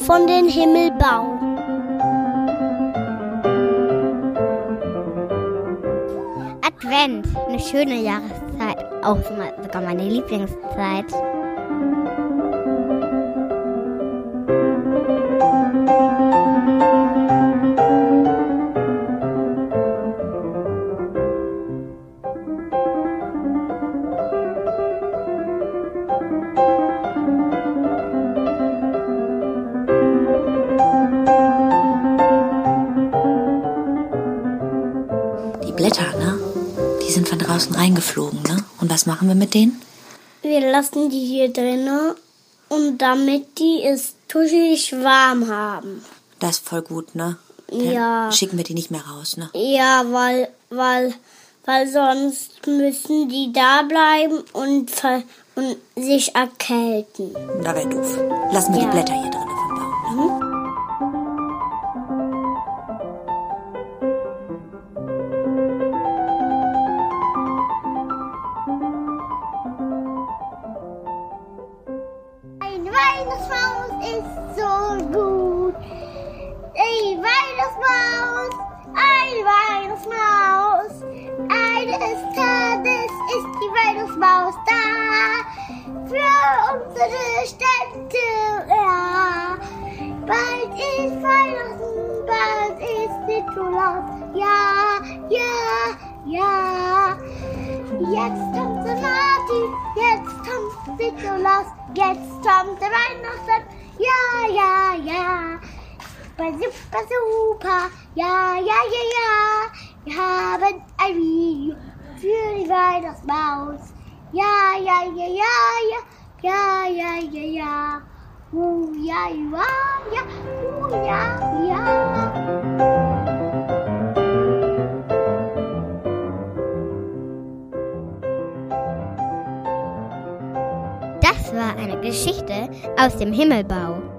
von den Himmelbau. Advent, eine schöne Jahreszeit, auch sogar meine Lieblingszeit. Draußen reingeflogen, ne? Und was machen wir mit denen? Wir lassen die hier drinnen und damit die es tuschig warm haben. Das ist voll gut, ne? Dann ja. Schicken wir die nicht mehr raus, ne? Ja, weil, weil, weil sonst müssen die da bleiben und, und sich erkälten. Da wäre doof. Lassen wir ja. die Blätter hier drin vom Baum. Ne? Mhm. Weihnachtsmaus ist so gut. Die Weihnachtsmaus, eine Weihnachtsmaus. Eines Tages ist die Weihnachtsmaus da. Für unsere Städte, ja. Bald ist Weihnachten, bald ist Nikolaus. Ja, ja, ja. Jetzt kommt der Martin, jetzt kommt Nikolaus, jetzt kommt der Weihnachtsmann. Ja, ja, ja. Super, super, super. Ja, ja, ja, ja. Wir haben ein Video für die Weihnachtsmaus. Ja, ja, ja, ja, ja. Ja, ja, ja, ja. Oh, ja, ja, ja. Oh, ja, ja. Das war eine Geschichte aus dem Himmelbau.